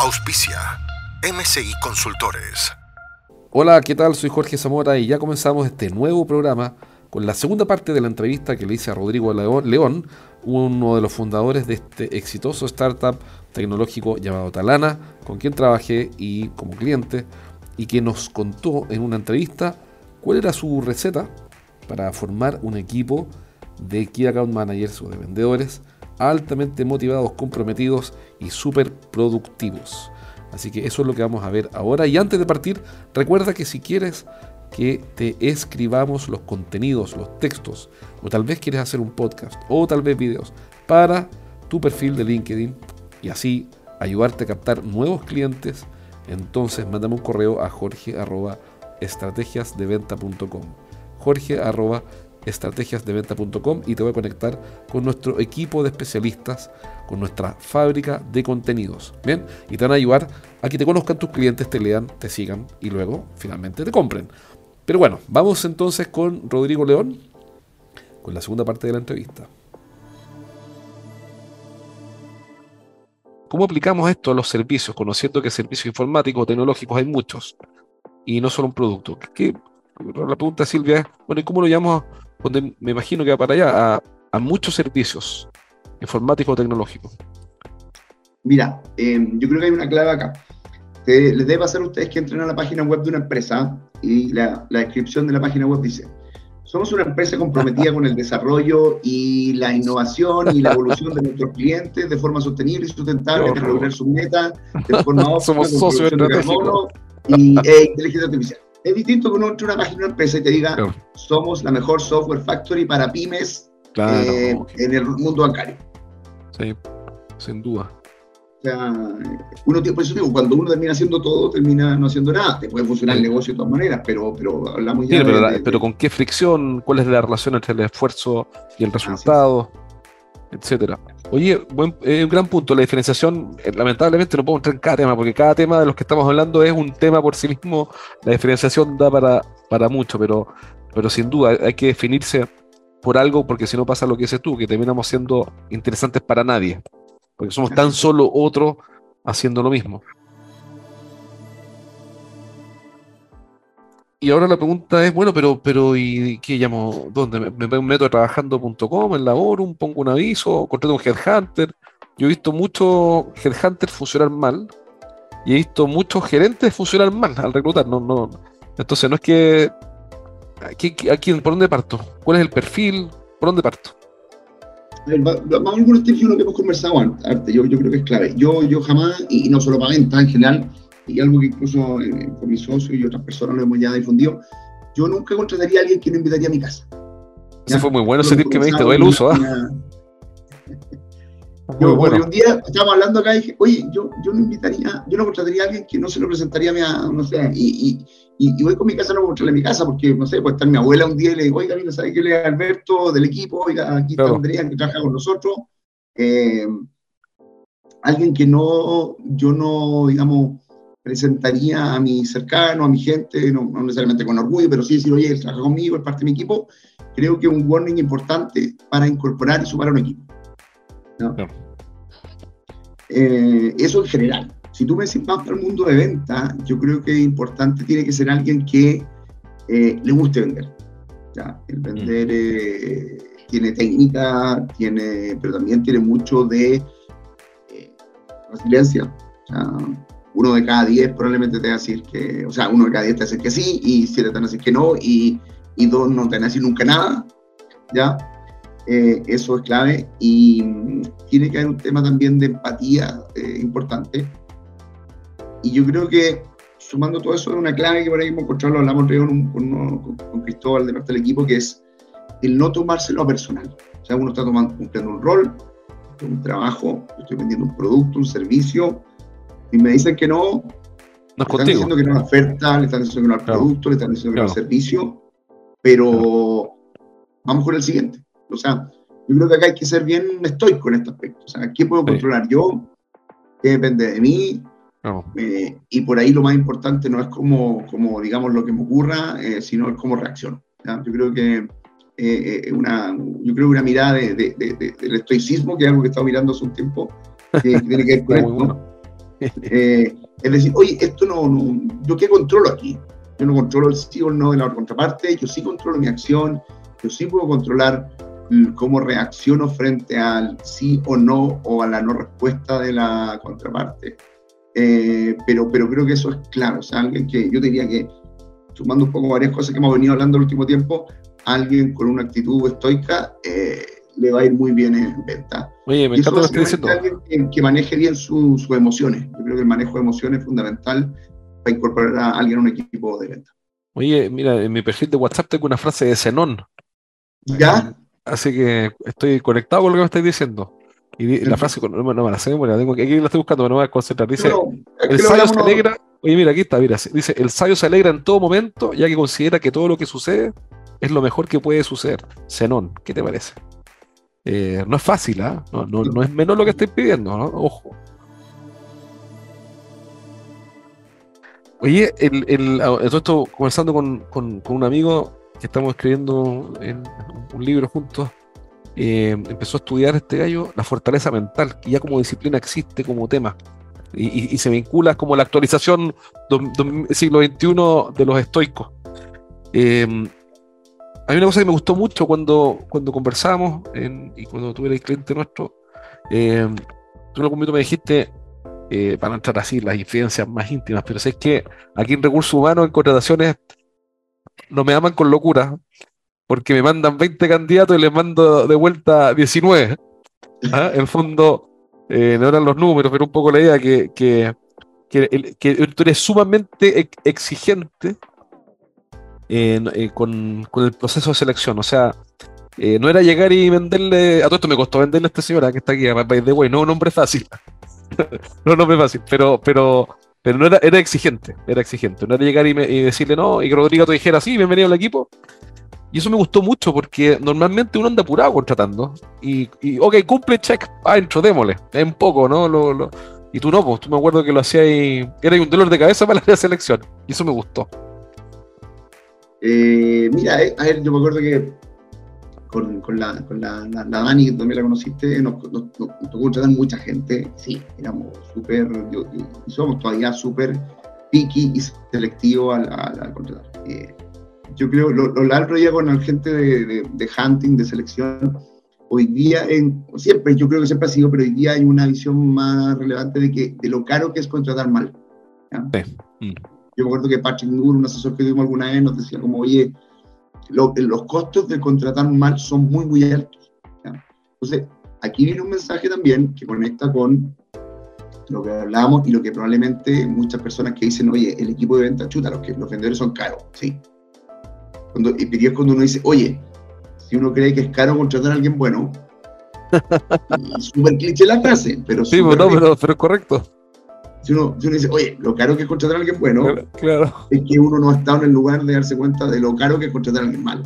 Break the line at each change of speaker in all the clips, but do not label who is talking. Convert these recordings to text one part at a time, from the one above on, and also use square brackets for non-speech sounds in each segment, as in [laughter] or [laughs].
Auspicia MCI Consultores.
Hola, ¿qué tal? Soy Jorge Zamora y ya comenzamos este nuevo programa con la segunda parte de la entrevista que le hice a Rodrigo León, uno de los fundadores de este exitoso startup tecnológico llamado Talana, con quien trabajé y como cliente y que nos contó en una entrevista cuál era su receta para formar un equipo de Key Account Managers o de vendedores altamente motivados, comprometidos y súper productivos. Así que eso es lo que vamos a ver ahora. Y antes de partir, recuerda que si quieres que te escribamos los contenidos, los textos, o tal vez quieres hacer un podcast, o tal vez videos, para tu perfil de LinkedIn y así ayudarte a captar nuevos clientes entonces mándame un correo a jorge arroba estrategiasdeventa.com jorge arroba estrategiasdeventa.com y te voy a conectar con nuestro equipo de especialistas, con nuestra fábrica de contenidos. Bien, y te van a ayudar a que te conozcan tus clientes, te lean, te sigan y luego finalmente te compren. Pero bueno, vamos entonces con Rodrigo León, con la segunda parte de la entrevista. ¿Cómo aplicamos esto a los servicios? Conociendo que servicios informáticos tecnológicos hay muchos y no solo un producto. ¿Qué, la pregunta Silvia es, bueno, ¿y cómo lo llamamos? Donde me imagino que va para allá, a, muchos servicios informáticos o tecnológicos.
Mira, em, yo creo que hay una clave acá. les debe pasar a ustedes que entren a la página web de una empresa y la, la descripción de la página web dice, somos una empresa comprometida con el desarrollo y la innovación y la evolución de nuestros clientes de forma sostenible y sustentable para lograr sus metas de forma [laughs] óptima,
Somos socios de carbono
y e inteligencia artificial. Es distinto que uno entre una página de una empresa y te diga, somos la mejor software factory para pymes eh, en el mundo bancario.
Sí, sin duda.
O sea, uno, por eso digo, cuando uno termina haciendo todo, termina no haciendo nada. Te puede funcionar el negocio de todas maneras, pero, pero hablamos ya
de, pero, con qué fricción, cuál es la relación entre el esfuerzo y el resultado, etcétera. Oye, buen, eh, un gran punto, la diferenciación, eh, lamentablemente no puedo entrar en cada tema, porque cada tema de los que estamos hablando es un tema por sí mismo, la diferenciación da para, para mucho, pero, pero sin duda hay que definirse por algo, porque si no pasa lo que dices tú, que terminamos siendo interesantes para nadie porque somos tan solo otro haciendo lo mismo. Y ahora la pregunta es, bueno, pero, pero ¿y qué llamo? ¿Dónde? ¿Me, meto a trabajando.com, en Laborum, pongo un aviso, contrato un headhunter? Yo he visto muchos headhunters funcionar mal y he visto muchos gerentes funcionar mal al reclutar. No, no. Entonces no es que... ¿a quién, ¿Por dónde parto? ¿Cuál es el perfil? ¿Por dónde parto?
vamos a algunos tips uno que hemos conversado antes, yo, yo creo que es clave. Yo, yo jamás, y no solo para venta en general, y algo que incluso eh, con mis socios y otras personas lo hemos ya difundido, yo nunca contrataría a alguien que no invitaría a mi casa.
Ese fue muy bueno ese tip que me diste, doy el uso. ¿ah?
Yo, bueno. un día estábamos hablando acá y dije, oye, yo, yo no invitaría, yo no contrataría a alguien que no se lo presentaría a mi, no sé, y, y, y voy con mi casa, no voy a mi casa, porque, no sé, puede estar mi abuela un día y le digo, oiga, mira, ¿sabe qué le Alberto del equipo? Oiga, aquí está Andrea, que trabaja con nosotros. Eh, alguien que no, yo no, digamos, presentaría a mi cercano, a mi gente, no, necesariamente con orgullo, pero sí decir, oye, él trabaja conmigo, es parte de mi equipo, creo que es un warning importante para incorporar y sumar a un equipo. Eh, eso en general. Si tú me decís más para el mundo de venta, yo creo que es importante, tiene que ser alguien que eh, le guste vender. El vender mm. eh, tiene técnica, tiene, pero también tiene mucho de resiliencia. Uno de cada diez probablemente te va a decir que, o sea, uno de cada diez te va a decir que sí, y siete te van a decir que no, y, y dos no te van a decir nunca nada. ¿ya? Eh, eso es clave y mm, tiene que haber un tema también de empatía eh, importante. Y yo creo que sumando todo eso es una clave que por ahí hemos encontrado, lo hablamos con, con, Cristóbal de parte del equipo, que es el no tomárselo a personal. O sea, uno está tomando, cumpliendo un rol, un trabajo, estoy vendiendo un producto, un servicio, y me dicen que no,
no
le están diciendo que no es una oferta, le están diciendo que no es producto, le están diciendo que no es servicio, pero vamos con el siguiente. O sea, yo creo que acá hay que ser bien estoico en este aspecto. O sea, ¿qué puedo controlar yo? ¿Qué depende de mí? Eh, y por ahí lo más importante no es como, como digamos, lo que me ocurra, eh, sino es cómo reacciono. Yo creo que eh, una, yo creo una mirada de, del estoicismo, que es algo que he estado mirando hace un tiempo, que, tiene que ver [laughs] con esto. Es decir, oye, esto no, no, ¿yo qué controlo aquí? Yo no controlo el sí o no de la contraparte, yo sí controlo mi acción, yo sí puedo controlar cómo reacciono frente al sí o no o a la no respuesta de la contraparte. Eh, pero, pero creo que eso es claro, o sea, alguien que yo diría que, sumando un poco varias cosas que hemos venido hablando el último tiempo, alguien con una actitud estoica eh, le va a ir muy bien en venta.
Oye, me encanta lo que diciendo.
Alguien que, maneje bien sus emociones. Yo creo que el manejo de emociones es fundamental para incorporar a alguien a un equipo de venta.
Oye, mira, en mi perfil de WhatsApp tengo una frase de Zenón.
¿Ya?
Así que estoy conectado con lo que me estáis diciendo. Y la frase, no, no me la sé, bueno, tengo, aquí la estoy buscando, pero no me voy a concentrar. Dice, el sabio se alegra, oye mira, aquí está, mira, dice, el sabio se alegra en todo momento, ya que considera que todo lo que sucede es lo mejor que puede suceder. Zenón, ¿qué te parece? Eh, no es fácil, ¿ah? no, no, no, es menos lo que estoy pidiendo, ¿no? Ojo. Oye, el, ah, esto conversando con, con, con un amigo que estamos escribiendo en un libro juntos, eh, empezó a estudiar este gallo la fortaleza mental, que ya como disciplina existe como tema. Y, se vincula como la actualización del siglo XXI de los estoicos. Eh, hay una cosa que me gustó mucho cuando, cuando conversamos y cuando tuve el cliente nuestro. Eh, tú en algún momento me dijiste, para entrar así, las incidencias más íntimas, pero sé que aquí en recursos humanos, en contrataciones, no me aman con locura, porque me mandan 20 candidatos y les mando de vuelta 19. ¿Ah? En fondo, eh, no eran los números, pero un poco la idea que, que, que, tú eres sumamente exigente eh, con, el proceso de selección. O sea, eh, no era llegar y venderle. A todo esto me costó venderle a esta señora que está aquí, a de güey, no un hombre fácil. [laughs] no un hombre fácil, pero, pero, pero no era, era exigente, era exigente. No era llegar y, decirle no, y que Rodrigo te dijera, sí, bienvenido al equipo, y eso me gustó mucho porque normalmente uno anda apurado contratando. Y, y ok, cumple check, adentro, démosle. Es un poco, ¿no? Y tú no, pues tú me acuerdo que lo hacías y era un dolor de cabeza [laughs] para la selección. Y eso me gustó.
Eh, mira, eh, a ver, yo me acuerdo que con, con, la, con la, la, Dani, que también la conociste, nos, nos, tocó contratar mucha gente. Sí, éramos súper, y somos todavía súper picky y selectivos al, al, contratar. Eh, yo creo, lo, lo largo ya con la gente de, de, hunting, de selección, hoy día, en, siempre, yo creo que siempre ha sido, pero hoy día hay una visión más relevante de, que, de lo caro que es contratar mal. Mm. Yo me acuerdo que Patrick Moore, un asesor que tuvimos alguna vez, nos decía como, oye, los costos de contratar mal son muy, muy altos. Entonces, aquí viene un mensaje también que conecta con lo que hablábamos y lo que probablemente muchas personas que dicen, oye, el equipo de venta chuta, los, que, los vendedores son caros, sí, cuando, y es cuando uno dice, oye, si uno cree que es caro contratar a alguien bueno, [laughs] súper cliché la frase, pero
Sí, pues no, pero, pero, es correcto.
Si uno, si uno, dice, oye, lo caro que es contratar a alguien bueno, claro, es que uno no ha estado en el lugar de darse cuenta de lo caro que es contratar a alguien malo.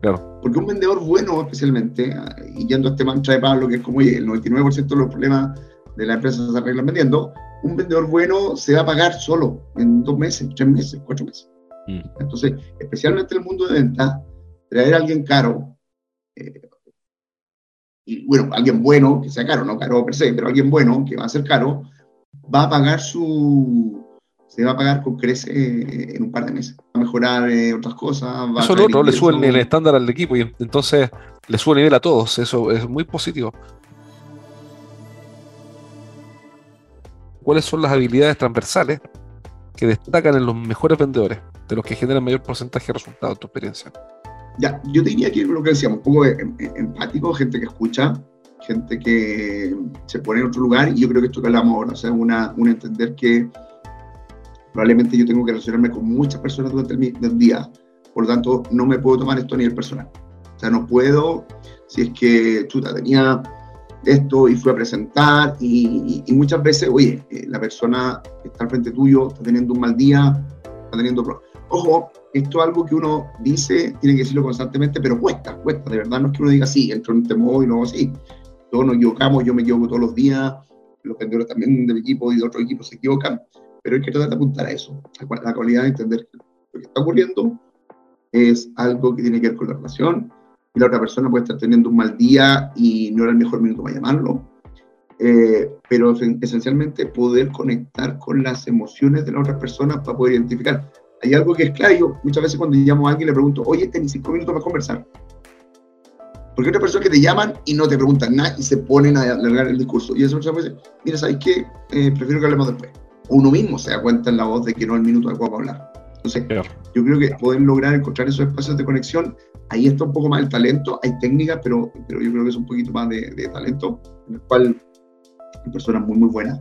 Claro. Porque un vendedor bueno, especialmente, y yendo a este mantra de Pablo, que es como, oye, el 99% de los problemas de la empresa se arreglan vendiendo, un vendedor bueno se va a pagar solo en dos meses, tres meses, cuatro meses. Mm. Entonces, especialmente en el mundo de venta, traer a alguien caro, eh, y bueno, alguien bueno, que sea caro, no caro per se, pero alguien bueno, que va a ser caro, va a pagar su, se va a pagar con crece eh, en un par de meses. Va a mejorar eh, otras cosas. Va
eso otro, le suben el estándar al equipo y entonces le sube el nivel a todos. Eso es muy positivo. ¿Cuáles son las habilidades transversales que destacan en los mejores vendedores? de los que generan mayor porcentaje de resultados, tu experiencia?
Ya, yo diría que lo que decíamos, un poco empático, gente que escucha, gente que se pone en otro lugar, y yo creo que esto que hablamos ahora, o sea, una, un entender que probablemente yo tengo que relacionarme con muchas personas durante el, día, por lo tanto, no me puedo tomar esto a nivel personal. O sea, no puedo, si es que, chuta, tenía esto y fui a presentar y, muchas veces, oye, eh, la persona que está al frente tuyo está teniendo un mal día, está teniendo problemas. Ojo, esto es algo que uno dice, tiene que decirlo constantemente, pero cuesta, cuesta. De verdad no es que uno diga, sí, entro en este modo y luego sí. Todos nos equivocamos, yo me equivoco todos los días, los vendedores también del equipo y de otros equipos se equivocan, pero hay que tratar de apuntar a eso, a la cualidad de entender lo que está ocurriendo es algo que tiene que ver con la relación, y la otra persona puede estar teniendo un mal día y no era el mejor minuto para llamarlo, eh, pero esencialmente poder conectar con las emociones de la otra persona para poder identificar. Hay algo que es claro, yo muchas veces cuando llamo a alguien le pregunto, oye, tenés cinco minutos para conversar. Porque hay otras personas que te llaman y no te preguntan nada y se ponen a alargar el discurso. Y esa persona puede decir, mira, ¿sabes qué? Eh, prefiero que hablemos después. Uno mismo se da cuenta en la voz de que no es el minuto adecuado para hablar. Entonces, yo creo que poder lograr encontrar esos espacios de conexión, ahí está un poco más el talento, hay técnicas, pero, pero yo creo que es un poquito más de, talento, en el cual hay personas muy, muy buenas.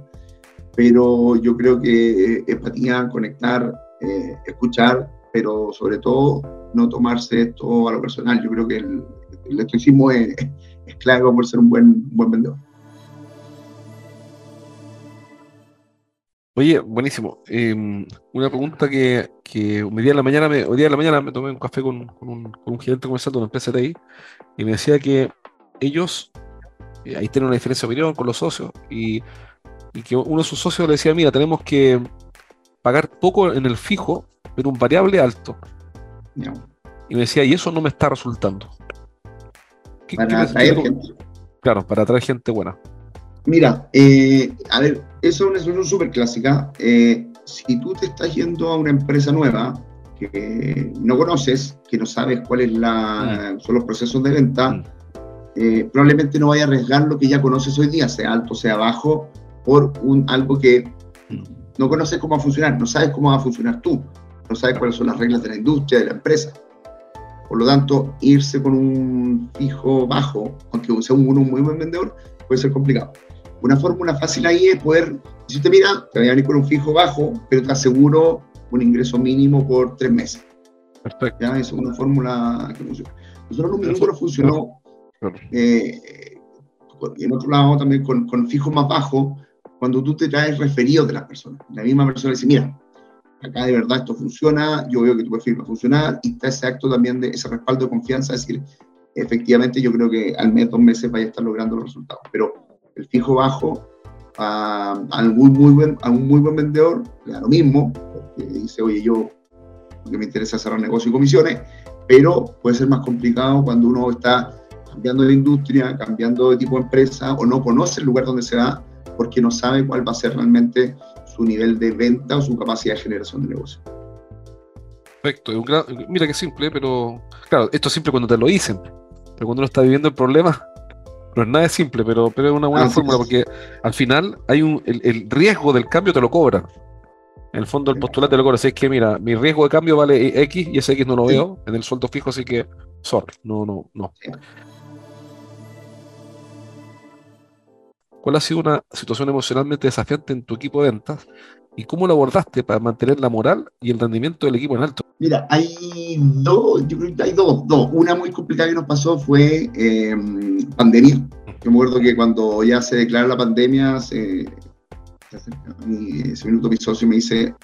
Pero yo creo que eh, empatía, conectar, eh, escuchar, pero sobre todo no tomarse esto a lo personal. Yo creo que el, el estoicismo es, es clave por ser un buen, buen vendedor.
Oye, buenísimo. Em, una pregunta que, que un día en la mañana, me, hoy día en la mañana me tomé un café con, con, un, con un, gerente comercial de una empresa de ahí y me decía que ellos, eh, ahí tienen una diferencia de opinión con los socios y, y, que uno de sus socios le decía, mira, tenemos que pagar poco en el fijo, pero un variable alto. Y me decía, y eso no me está resultando.
Para atraer gente.
Claro, para atraer gente buena.
Mira, eh, a ver, eso es una solución súper clásica. Eh, si tú te estás yendo a una empresa nueva que no conoces, que no sabes cuáles mm. son los procesos de venta, mm. eh, probablemente no vaya a arriesgar lo que ya conoces hoy día, sea alto, sea bajo, por un, algo que mm. no conoces cómo va a funcionar, no sabes cómo va a funcionar tú, no sabes cuáles son las reglas de la industria, de la empresa. Por lo tanto, irse con un fijo bajo, aunque sea un, un muy buen vendedor, puede ser complicado. Una fórmula fácil ahí es poder, si usted mira, te voy a venir con un fijo bajo, pero te aseguro un ingreso mínimo por tres meses. Perfecto. ¿Ya? Es una fórmula que funciona. Nosotros un minuto funcionó. Eh, en otro lado también con, con fijos más bajos, cuando tú te traes referidos de las personas. La misma persona dice, mira, acá de verdad esto funciona, yo veo que tu perfil va a funcionar, y está ese acto también de ese respaldo de confianza, es decir, efectivamente yo creo que al mes, dos meses vaya a estar logrando los resultados. Pero el fijo bajo a, algún muy buen, un muy buen vendedor, le da lo mismo, porque dice, oye, yo que me interesa cerrar negocio y comisiones, pero puede ser más complicado cuando uno está cambiando de industria, cambiando de tipo de empresa o no conoce el lugar donde se va porque no sabe cuál va a ser realmente su nivel de venta o su capacidad de generación de negocio.
Perfecto, mira que simple, pero claro, esto es simple cuando te lo dicen, pero cuando uno está viviendo el problema, no es nada simple, pero, pero es una buena fórmula porque al final hay un, el, riesgo del cambio te lo cobran. En el fondo el postulante te lo cobra. es que, mira, mi riesgo de cambio vale X y ese X no lo veo en el sueldo fijo, así que, sorry, no, no, no. ¿Cuál ha sido una situación emocionalmente desafiante en tu equipo de ventas y cómo lo abordaste para mantener la moral y el rendimiento del equipo en alto?
Mira, hay dos, yo creo que hay dos, dos. Una muy complicada que nos pasó fue eh, pandemia. Yo me acuerdo que cuando ya se declara la pandemia, se, ese minuto mi socio me dice,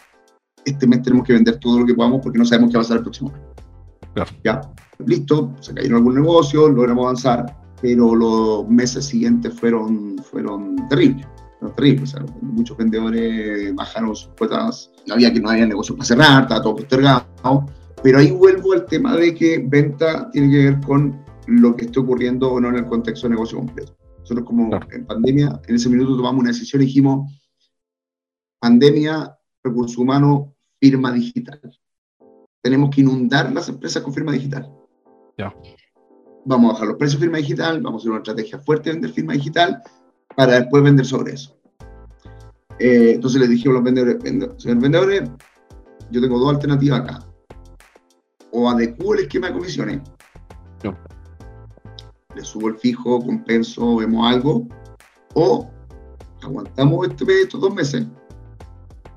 este mes tenemos que vender todo lo que podamos porque no sabemos qué va a pasar el próximo mes. Claro. Ya, listo, se cayeron algún negocio, logramos avanzar, pero los meses siguientes fueron, fueron terribles terrible. O sea, muchos vendedores bajaron sus cuotas, no había que no había negocio para cerrar, estaba todo postergado. Pero ahí vuelvo al tema de que venta tiene que ver con lo que esté ocurriendo o no en el contexto de negocio completo. Nosotros como en pandemia, en ese minuto tomamos una decisión y dijimos, pandemia, recursos humanos, firma digital. Tenemos que inundar las empresas con firma digital. Ya. Vamos a bajar los precios de firma digital, vamos a hacer una estrategia fuerte de vender firma digital para después vender sobre eso. Eh, entonces les dije a los vendedores, señores vendedores, yo tengo dos alternativas acá. O adecuo el esquema de comisiones, le subo el fijo, compenso, vemos algo, o aguantamos este estos dos meses,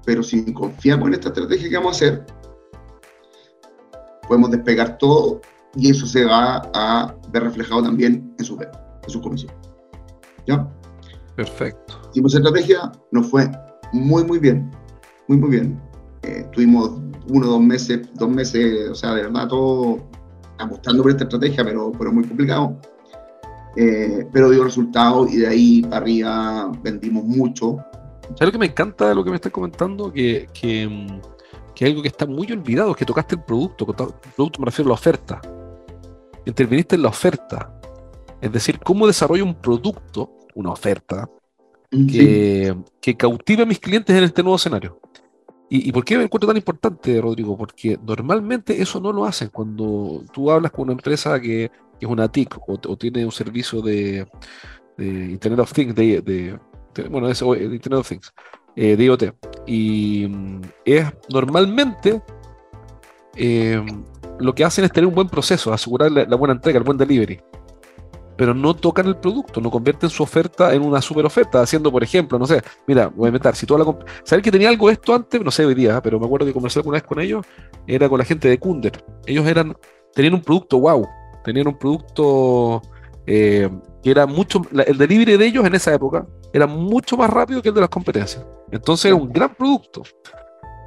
pero si confiamos en esta estrategia que vamos a hacer, podemos despegar todo y eso se va a ver reflejado también en sus ventas, en sus comisiones. ¿Ya?
Perfecto.
Hicimos estrategia, nos fue muy, muy bien. Muy, muy bien. Eh, tuvimos uno, dos meses, dos meses, o sea, de verdad, todo apostando por esta estrategia, pero, pero muy complicado. Eh, pero dio resultados y de ahí para arriba vendimos mucho.
¿Sabes lo que me encanta de lo que me estás comentando? Que, que, mm, que algo que está muy olvidado es que tocaste el producto. El producto me refiero a la oferta. Interviniste en la oferta. Es decir, cómo desarrollo un producto, una oferta, que, que cautive a mis clientes en este nuevo escenario. ¿Y, por qué me encuentro tan importante, Rodrigo? Porque normalmente eso no lo hacen. Cuando tú hablas con una empresa que, es una TIC o, tiene un servicio de, Internet of Things, de, bueno, es Internet of Things, eh, de IoT. Y mm, es normalmente eh, lo que hacen es tener un buen proceso, asegurar la buena entrega, el buen delivery pero no tocan el producto, no convierten su oferta en una super oferta, haciendo, por ejemplo, no sé, mira, voy a inventar, si toda la ¿sabes que tenía algo esto antes? No sé hoy día, pero me acuerdo que conversé alguna vez con ellos, era con la gente de Kunder. Ellos eran, tenían un producto wow, tenían un producto eh, que era mucho, el delivery de ellos en esa época era mucho más rápido que el de las competencias. Entonces era un gran producto.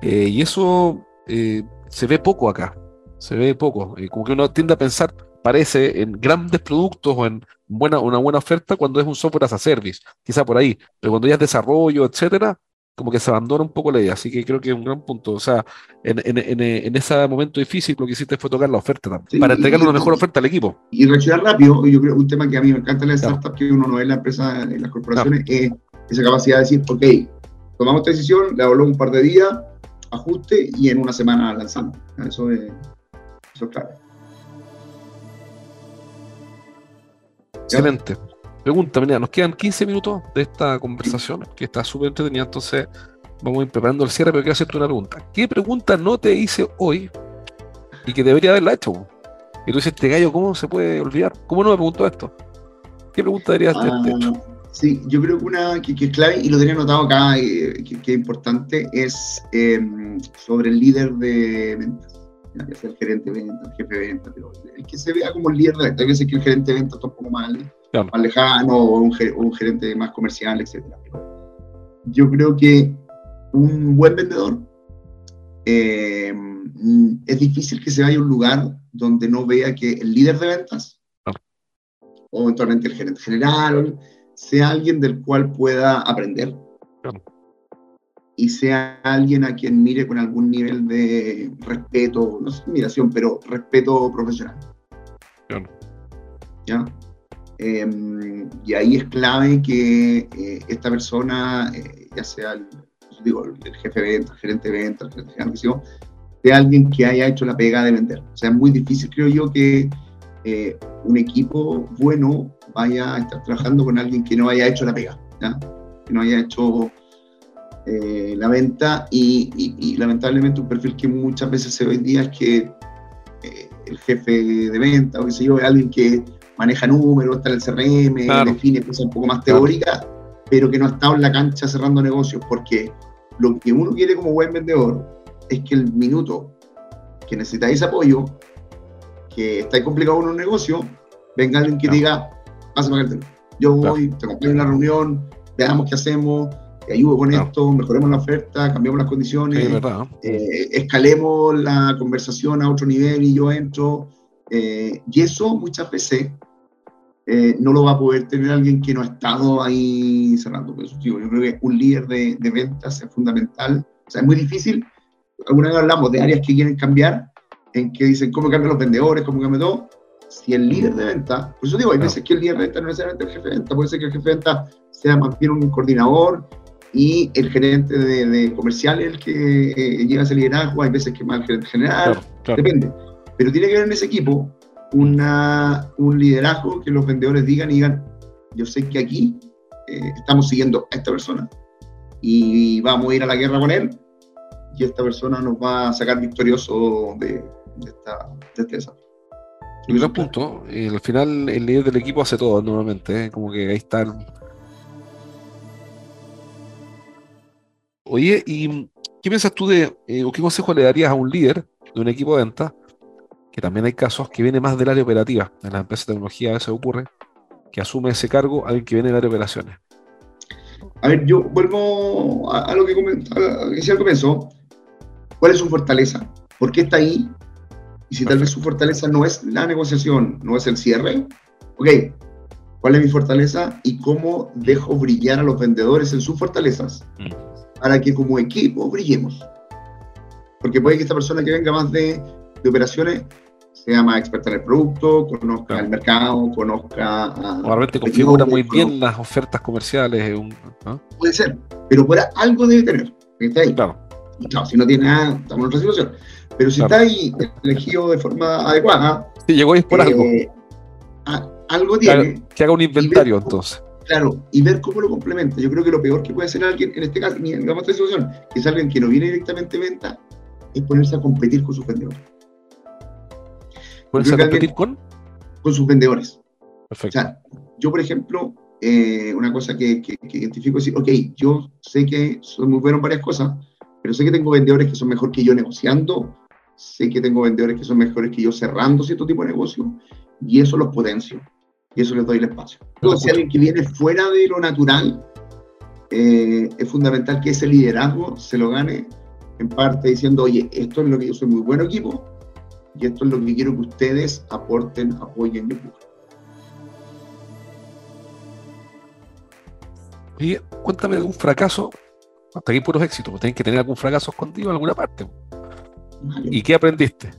Eh, y eso eh, se ve poco acá, se ve poco, como que uno tiende a pensar, parece en grandes productos o en buena, una buena oferta cuando es un software as a service, quizá por ahí, pero cuando ya es desarrollo, etcétera, como que se abandona un poco la idea, así que creo que es un gran punto. O sea, en, en, en, ese momento difícil lo que hiciste fue tocar la oferta también, para entregarle una mejor oferta al equipo.
Y reaccionar rápido, yo creo un tema que a mí me encanta en las startups, que uno no ve en la empresa, en las corporaciones, es esa capacidad de decir, ok, tomamos esta decisión, le habló un par de días, ajuste y en una semana lanzamos. Eso es, eso es claro.
Excelente. Pregunta, mira, nos quedan 15 minutos de esta conversación, que está súper entretenida, entonces vamos a ir preparando el cierre, pero quiero hacerte una pregunta. ¿Qué pregunta no te hice hoy y que debería haberla hecho? Y tú dices, este gallo, ¿cómo se puede olvidar? ¿Cómo no me preguntó esto? ¿Qué pregunta debería haberte hecho?
Ah, sí, yo creo que una que, es clave, y lo tenía anotado acá, eh, que, es importante, es em, sobre el líder de ventas que sea el gerente de venta, el jefe de venta, pero el que se vea como el líder de venta. Hay veces que el gerente de venta está un poco más, más lejano, o un, gerente más comercial, etc. yo creo que un buen vendedor eh, es difícil que se vaya a un lugar donde no vea que el líder de ventas, o eventualmente el gerente general, sea alguien del cual pueda aprender y sea alguien a quien mire con algún nivel de respeto, no sé admiración, pero respeto profesional. ¿Ya? Em, y ahí es clave que eh, esta persona, eh, ya sea el, digo, el, jefe de venta, el gerente de venta, el gerente de gestión, sea alguien que haya hecho la pega de vender. O sea, es muy difícil, creo yo, que eh, un equipo bueno vaya a estar trabajando con alguien que no haya hecho la pega, ¿ya? que no haya hecho eh, la venta y, lamentablemente un perfil que muchas veces se ve hoy día es que eh, el jefe de venta o qué sé yo es alguien que maneja números, está en el CRM, define cosas un poco más teóricas, pero que no ha estado en la cancha cerrando negocios, porque lo que uno quiere como buen vendedor es que el minuto que necesitáis apoyo, que está complicado en un negocio, venga alguien que diga, pásame. Yo voy, te acompaño en la reunión, veamos qué hacemos, te ayudo con esto, mejoremos la oferta, cambiamos las condiciones, eh, escalemos la conversación a otro nivel y yo entro. Eh, y eso muchas veces eh, no lo va a poder tener alguien que no ha estado ahí cerrando. Pues, yo creo que un líder de, de, ventas es fundamental. O sea, es muy difícil. Alguna vez hablamos de áreas que quieren cambiar, en que dicen cómo cambian los vendedores, cómo cambia todo. Si el líder de venta, por eso digo, hay veces que el líder de venta no es necesariamente el jefe de venta, puede ser que el jefe de venta sea más bien un coordinador, y el gerente de, comercial es el que eh, lleva ese liderazgo, hay veces que más el gerente general, depende. Pero tiene que haber en ese equipo una, un liderazgo que los vendedores digan y digan, yo sé que aquí eh, estamos siguiendo a esta persona y vamos a ir a la guerra con él y esta persona nos va a sacar victorioso de, esta, de este desafío.
Y un punto, al final el líder del equipo hace todo nuevamente, ¿eh? como que ahí está el, Oye, ¿y qué piensas tú de, eh, o qué consejo le darías a un líder de un equipo de venta, que también hay casos que viene más del área operativa, en las empresas de tecnología a veces ocurre, que asume ese cargo alguien que viene del área de operaciones?
A ver, yo vuelvo a, lo que, a decía al comienzo. ¿Cuál es su fortaleza? ¿Por qué está ahí? Y si tal vez su fortaleza no es la negociación, no es el cierre, ok, ¿cuál es mi fortaleza y cómo dejo brillar a los vendedores en sus fortalezas mm. Para que como equipo brillemos? Porque puede que esta persona que venga más de, de operaciones sea más experta en el producto, conozca el mercado, conozca...
A, o configura muy bien las ofertas comerciales.
Puede ser, pero por algo debe tener. Está ahí. Claro. Y claro, si no tiene nada, estamos en otra situación. Pero si está ahí elegido de forma adecuada...
Sí, llegó ahí por algo.
Eh, algo tiene.
Que haga un inventario entonces.
Claro, y ver cómo lo complementa. Yo creo que lo peor que puede hacer alguien, en este caso, digamos esta situación, que es alguien que no viene directamente de venta, es ponerse a competir con sus vendedores.
¿Ponerse a competir con?
Con sus vendedores. Perfecto. O sea, yo, por ejemplo, eh, una cosa que, que, identifico es decir, ok, yo sé que soy muy bueno en varias cosas, pero sé que tengo vendedores que son mejor que yo negociando, sé que tengo vendedores que son mejores que yo cerrando cierto tipo de negocio, y eso los potencio, y eso les doy el espacio. Entonces, si alguien que viene fuera de lo natural, eh, es fundamental que ese liderazgo se lo gane en parte diciendo, oye, esto es lo que yo soy muy bueno equipo y esto es lo que quiero que ustedes aporten, apoyen y empujen.
Y cuéntame algún fracaso, hasta aquí puros éxitos, pues tienen que tener algún fracaso escondido en alguna parte. ¿Y qué aprendiste?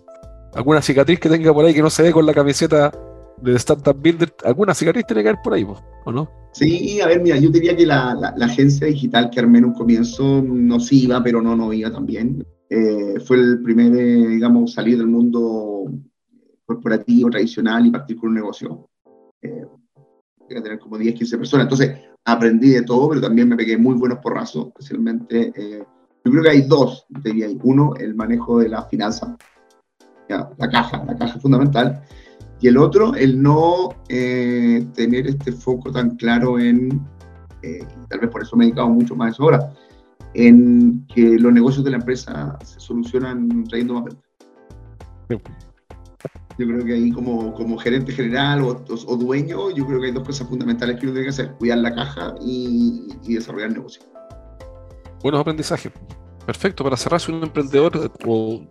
¿Alguna cicatriz que tenga por ahí que no se ve con la camiseta de Startup Builder? ¿Alguna cicatriz tiene que haber por ahí, o no?
Sí, a ver, mira, yo diría que la, la, agencia digital que armé en un comienzo nos iba, pero no nos iba tan bien. Eh, fue el primer, eh, digamos, salir del mundo corporativo, tradicional y partir con un negocio. Eh, tener como 10, 15 personas. Entonces, aprendí de todo, pero también me pegué muy buenos porrazos, especialmente. Eh, yo creo que hay dos, diría. Uno, el manejo de la finanza, la caja, la caja fundamental. Y el otro, el no eh, tener este foco tan claro en, eh, tal vez por eso me he dedicado mucho más a eso ahora, en que los negocios de la empresa se solucionan trayendo más ventas. Yo creo que ahí como, como gerente general o, o, dueño, yo creo que hay dos cosas fundamentales que uno tiene que hacer, cuidar la caja y, y desarrollar el negocio.
Buenos aprendizajes. Perfecto, para cerrarse un emprendedor o,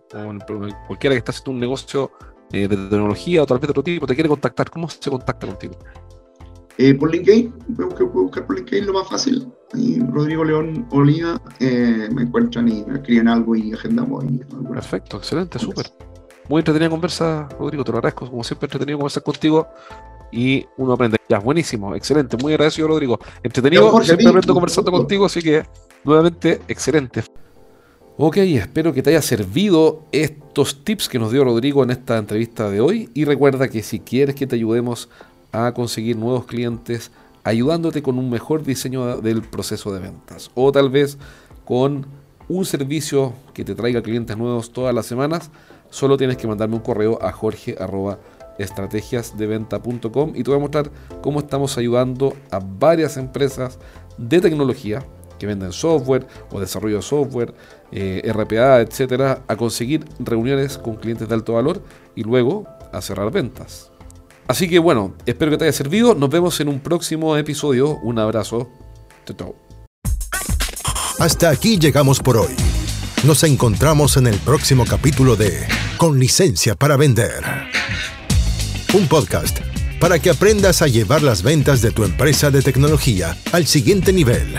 cualquiera que está haciendo un negocio eh, de tecnología o tal vez de otro tipo, te quiere contactar, ¿cómo se contacta contigo?
Eh, por LinkedIn, puedo buscar por LinkedIn lo más fácil. Y Rodrigo León Oliva eh, me encuentran y me escriben algo y agendamos.
Perfecto, excelente, súper. Muy entretenida conversa, Rodrigo, te lo agradezco. Como siempre, entretenido conversar contigo y uno aprende. Ya, buenísimo, excelente, muy agradecido, Rodrigo. Entretenido, siempre aprendo conversando contigo, así que nuevamente, excelente. Ok, espero que te haya servido estos tips que nos dio Rodrigo en esta entrevista de hoy. Y recuerda que si quieres que te ayudemos a conseguir nuevos clientes ayudándote con un mejor diseño del proceso de ventas. O tal vez con un servicio que te traiga clientes nuevos todas las semanas, solo tienes que mandarme un correo a jorge estrategiasdeventa.com y te voy a mostrar cómo estamos ayudando a varias empresas de tecnología que venden software o desarrollo de software, eh, RPA, etcétera, a conseguir reuniones con clientes de alto valor y luego a cerrar ventas. Así que bueno, espero que te haya servido. Nos vemos en un próximo episodio. Un abrazo.
Hasta aquí llegamos por hoy. Nos encontramos en el próximo capítulo de Con licencia para vender. Un podcast para que aprendas a llevar las ventas de tu empresa de tecnología al siguiente nivel.